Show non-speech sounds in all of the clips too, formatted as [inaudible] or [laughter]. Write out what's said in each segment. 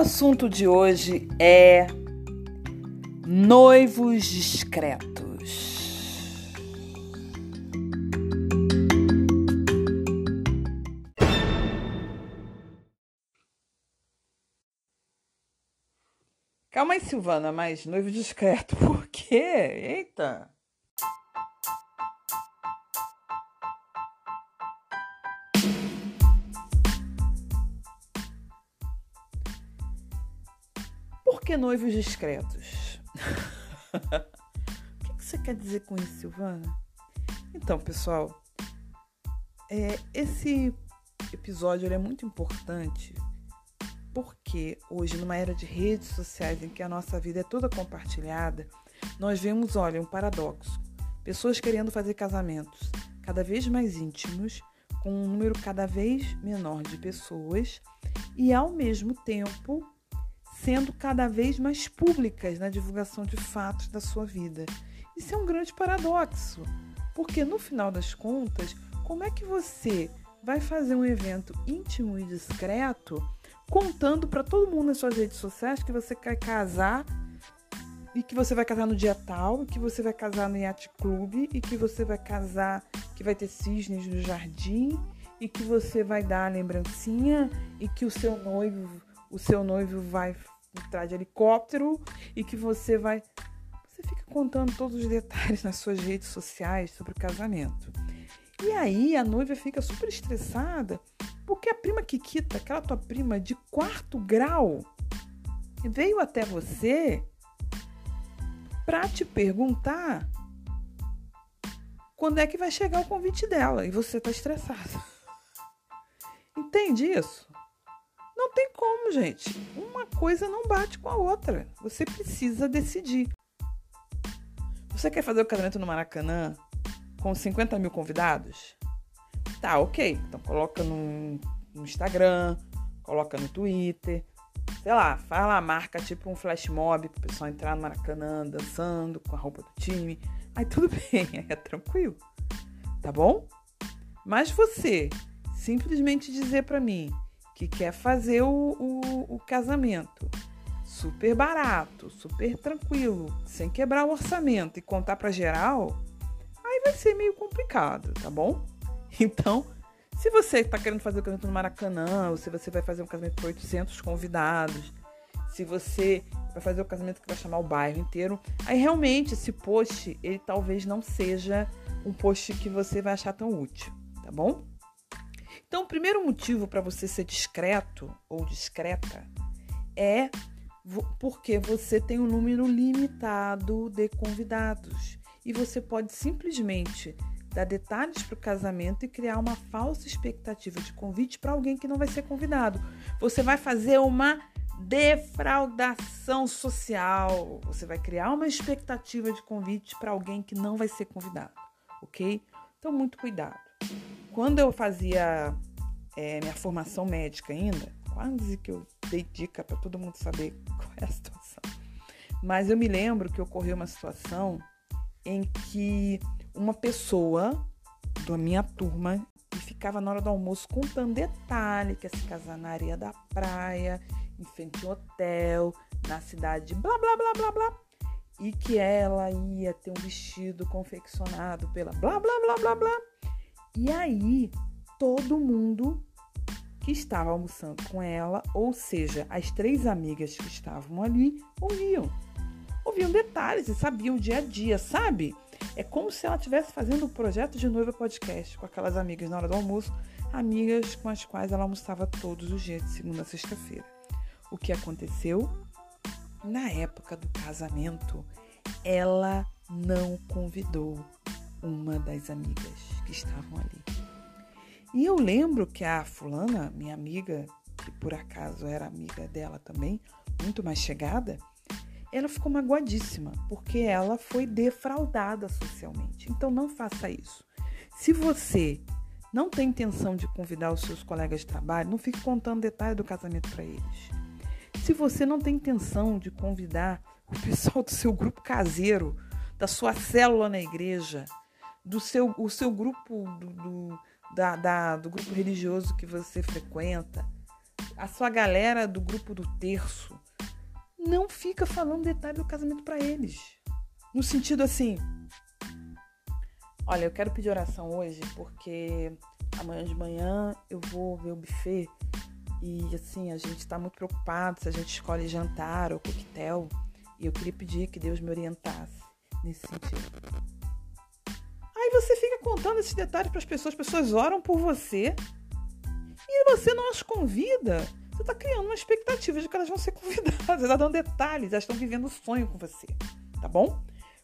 Assunto de hoje é noivos discretos. Calma aí, Silvana, mas noivo discreto, [laughs] por quê? Eita! Que noivos discretos? [laughs] o que você quer dizer com isso, Silvana? Então, pessoal, é, esse episódio é muito importante porque hoje, numa era de redes sociais em que a nossa vida é toda compartilhada, nós vemos, olha, um paradoxo. Pessoas querendo fazer casamentos cada vez mais íntimos, com um número cada vez menor de pessoas e, ao mesmo tempo, sendo cada vez mais públicas na divulgação de fatos da sua vida. Isso é um grande paradoxo, porque no final das contas, como é que você vai fazer um evento íntimo e discreto contando para todo mundo nas suas redes sociais que você quer casar e que você vai casar no dia tal, que você vai casar no yacht clube e que você vai casar, que vai ter cisnes no jardim e que você vai dar a lembrancinha e que o seu noivo, o seu noivo vai entrar de helicóptero e que você vai você fica contando todos os detalhes nas suas redes sociais sobre o casamento. E aí a noiva fica super estressada porque a prima Kikita, aquela tua prima de quarto grau, veio até você para te perguntar quando é que vai chegar o convite dela e você tá estressada. Entende isso? Não tem como, gente. Uma coisa não bate com a outra. Você precisa decidir. Você quer fazer o casamento no Maracanã com 50 mil convidados? Tá, ok. Então coloca no, no Instagram, coloca no Twitter, sei lá, faz lá, marca tipo um flash mob pro pessoal entrar no Maracanã dançando com a roupa do time. Aí tudo [laughs] bem, aí é tranquilo. Tá bom? Mas você simplesmente dizer para mim que quer fazer o, o, o casamento super barato, super tranquilo, sem quebrar o orçamento e contar para geral, aí vai ser meio complicado, tá bom? [laughs] Então, se você está querendo fazer o casamento no Maracanã, ou se você vai fazer um casamento para 800 convidados, se você vai fazer o casamento que vai chamar o bairro inteiro, aí realmente esse post, ele talvez não seja um post que você vai achar tão útil, tá bom? Então, o primeiro motivo para você ser discreto ou discreta é porque você tem um número limitado de convidados e você pode simplesmente dar detalhes para o casamento e criar uma falsa expectativa de convite para alguém que não vai ser convidado. Você vai fazer uma defraudação social. Você vai criar uma expectativa de convite para alguém que não vai ser convidado, ok? Então, muito cuidado. Quando eu fazia é, minha formação médica ainda, quase que eu dei dica para todo mundo saber [laughs] qual é a situação. Mas eu me lembro que ocorreu uma situação em que uma pessoa da minha turma ficava na hora do almoço contando detalhe que ia se casar na areia da praia, em frente ao hotel, na cidade, blá blá blá blá blá. E que ela ia ter um vestido confeccionado pela blá blá blá blá blá e aí, todo mundo que estava almoçando com ela, ou seja, as três amigas que estavam ali, ouviam. Ouviam detalhes e sabiam o dia a dia, sabe? É como se ela estivesse fazendo o um projeto de noiva podcast com aquelas amigas na hora do almoço, amigas com as quais ela almoçava todos os dias, de segunda a sexta-feira. O que aconteceu? Na época do casamento, ela não convidou uma das amigas que estavam ali. E eu lembro que a fulana, minha amiga, que por acaso era amiga dela também, muito mais chegada, ela ficou magoadíssima, porque ela foi defraudada socialmente. Então não faça isso. Se você não tem intenção de convidar os seus colegas de trabalho, não fique contando detalhes do casamento para eles. Se você não tem intenção de convidar o pessoal do seu grupo caseiro, da sua célula na igreja, do seu, o seu grupo do, do, da, da, do grupo religioso que você frequenta, a sua galera do grupo do terço, não fica falando detalhe do casamento para eles. No sentido assim, olha, eu quero pedir oração hoje porque amanhã de manhã eu vou ver o buffet e assim, a gente está muito preocupado se a gente escolhe jantar ou coquetel. E eu queria pedir que Deus me orientasse nesse sentido. Você fica contando esses detalhes para as pessoas, as pessoas oram por você e você não as convida. Você está criando uma expectativa de que elas vão ser [laughs] convidadas. Está dando detalhes, elas estão vivendo o um sonho com você. Tá bom?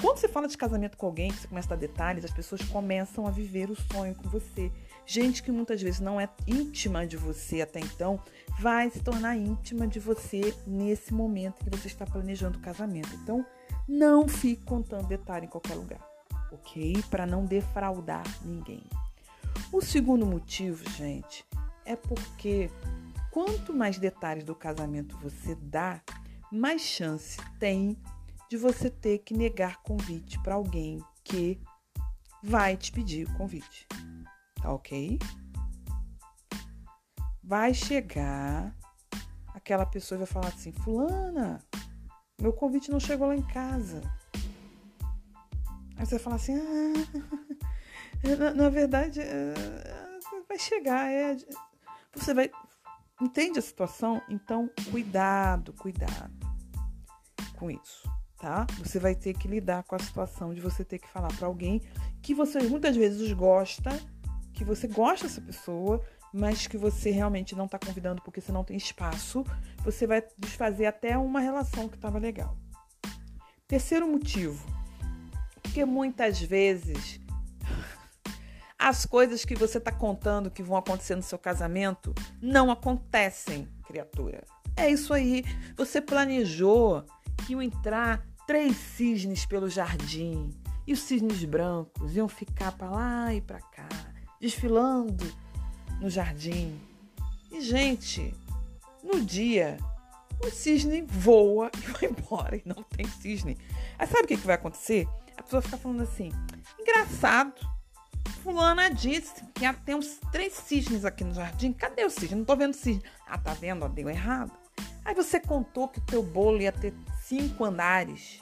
Quando você fala de casamento com alguém, que você começa a dar detalhes, as pessoas começam a viver o sonho com você. Gente que muitas vezes não é íntima de você até então, vai se tornar íntima de você nesse momento que você está planejando o casamento. Então, não fique contando detalhe em qualquer lugar, ok? Para não defraudar ninguém. O segundo motivo, gente, é porque quanto mais detalhes do casamento você dá, mais chance tem de você ter que negar convite para alguém que vai te pedir o convite. Tá ok? Vai chegar aquela pessoa vai falar assim: Fulana, meu convite não chegou lá em casa. Aí você vai falar assim: Ah, [laughs] na, na verdade, é, vai chegar. É, você vai. Entende a situação? Então, cuidado, cuidado com isso tá? Você vai ter que lidar com a situação de você ter que falar para alguém que você muitas vezes gosta, que você gosta dessa pessoa, mas que você realmente não está convidando porque você não tem espaço. Você vai desfazer até uma relação que estava legal. Terceiro motivo, porque muitas vezes as coisas que você está contando que vão acontecer no seu casamento não acontecem, criatura. É isso aí. Você planejou que iam entrar três cisnes pelo jardim e os cisnes brancos iam ficar para lá e para cá, desfilando no jardim. E, gente, no dia, o cisne voa [laughs] e vai embora e não tem cisne. Aí sabe o que, que vai acontecer? A pessoa fica falando assim: engraçado, Fulana disse que ia ter uns três cisnes aqui no jardim. Cadê o cisne? Não tô vendo cisne. Ah, tá vendo? Ó, deu errado. Aí você contou que o teu bolo ia ter cinco andares.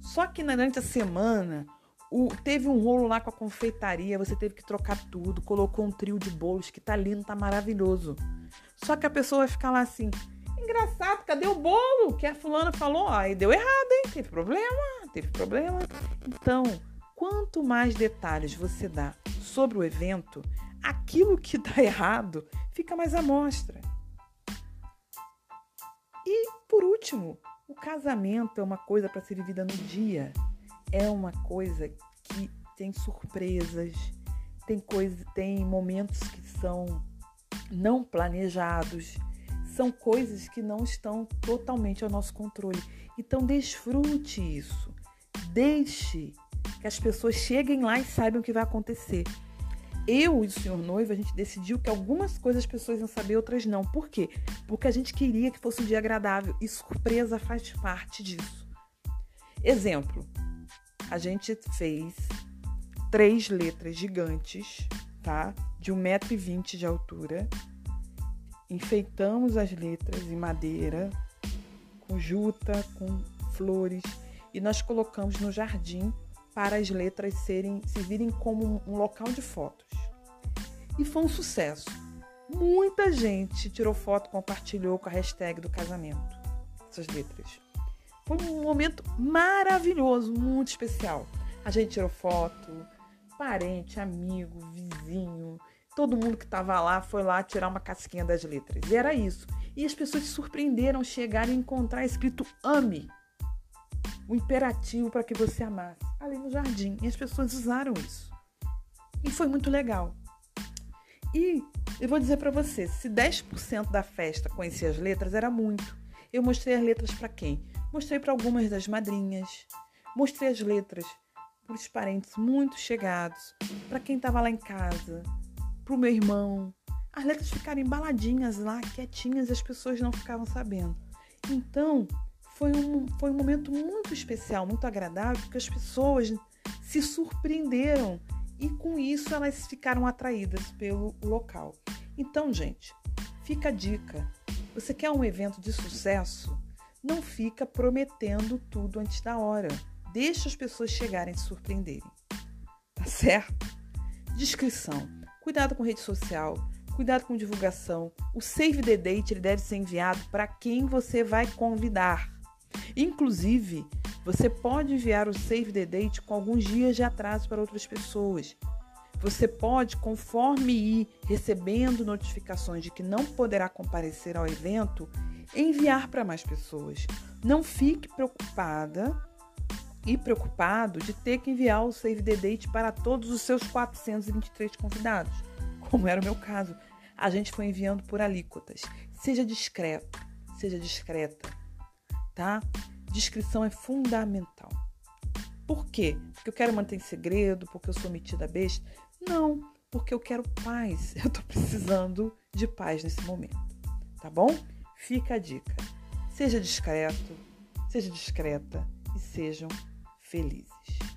Só que durante a semana o, teve um rolo lá com a confeitaria, você teve que trocar tudo, colocou um trio de bolos que tá lindo, tá maravilhoso. Só que a pessoa vai ficar lá assim, engraçado, cadê o bolo? Que a fulana falou, e deu errado, hein? Teve problema, teve problema. Então, quanto mais detalhes você dá sobre o evento, aquilo que dá errado fica mais à mostra. E, por último, o casamento é uma coisa para ser vivida no dia. É uma coisa que tem surpresas, tem coisa, tem momentos que são não planejados, são coisas que não estão totalmente ao nosso controle. Então desfrute isso. Deixe que as pessoas cheguem lá e saibam o que vai acontecer eu e o senhor noivo, a gente decidiu que algumas coisas as pessoas iam saber, outras não. Por quê? Porque a gente queria que fosse um dia agradável e surpresa faz parte disso. Exemplo, a gente fez três letras gigantes, tá? De 1,20m de altura. Enfeitamos as letras em madeira, com juta, com flores, e nós colocamos no jardim para as letras serem, se virem como um local de fotos. E foi um sucesso. Muita gente tirou foto, compartilhou com a hashtag do casamento, essas letras. Foi um momento maravilhoso, muito especial. A gente tirou foto, parente, amigo, vizinho, todo mundo que estava lá foi lá tirar uma casquinha das letras. E era isso. E as pessoas se surpreenderam, chegaram a encontrar escrito ame o imperativo para que você amasse ali no jardim. E as pessoas usaram isso. E foi muito legal. E eu vou dizer para você, se 10% da festa conhecia as letras, era muito. Eu mostrei as letras para quem? Mostrei para algumas das madrinhas, mostrei as letras para os parentes muito chegados, para quem estava lá em casa, para o meu irmão. As letras ficaram embaladinhas lá, quietinhas, e as pessoas não ficavam sabendo. Então, foi um, foi um momento muito especial, muito agradável, porque as pessoas se surpreenderam e com isso elas ficaram atraídas pelo local. Então, gente, fica a dica. Você quer um evento de sucesso? Não fica prometendo tudo antes da hora. Deixa as pessoas chegarem e se surpreenderem. Tá certo? Descrição. Cuidado com rede social, cuidado com divulgação. O save the date ele deve ser enviado para quem você vai convidar. Inclusive, você pode enviar o save the date com alguns dias de atraso para outras pessoas. Você pode, conforme ir recebendo notificações de que não poderá comparecer ao evento, enviar para mais pessoas. Não fique preocupada e preocupado de ter que enviar o save the date para todos os seus 423 convidados, como era o meu caso. A gente foi enviando por alíquotas. Seja discreto, seja discreta, tá? Descrição é fundamental. Por quê? Porque eu quero manter em segredo, porque eu sou metida besta? Não, porque eu quero paz. [laughs] Eu tô precisando de paz nesse momento. Tá bom? Fica a dica. Seja discreto, seja discreta e sejam felizes.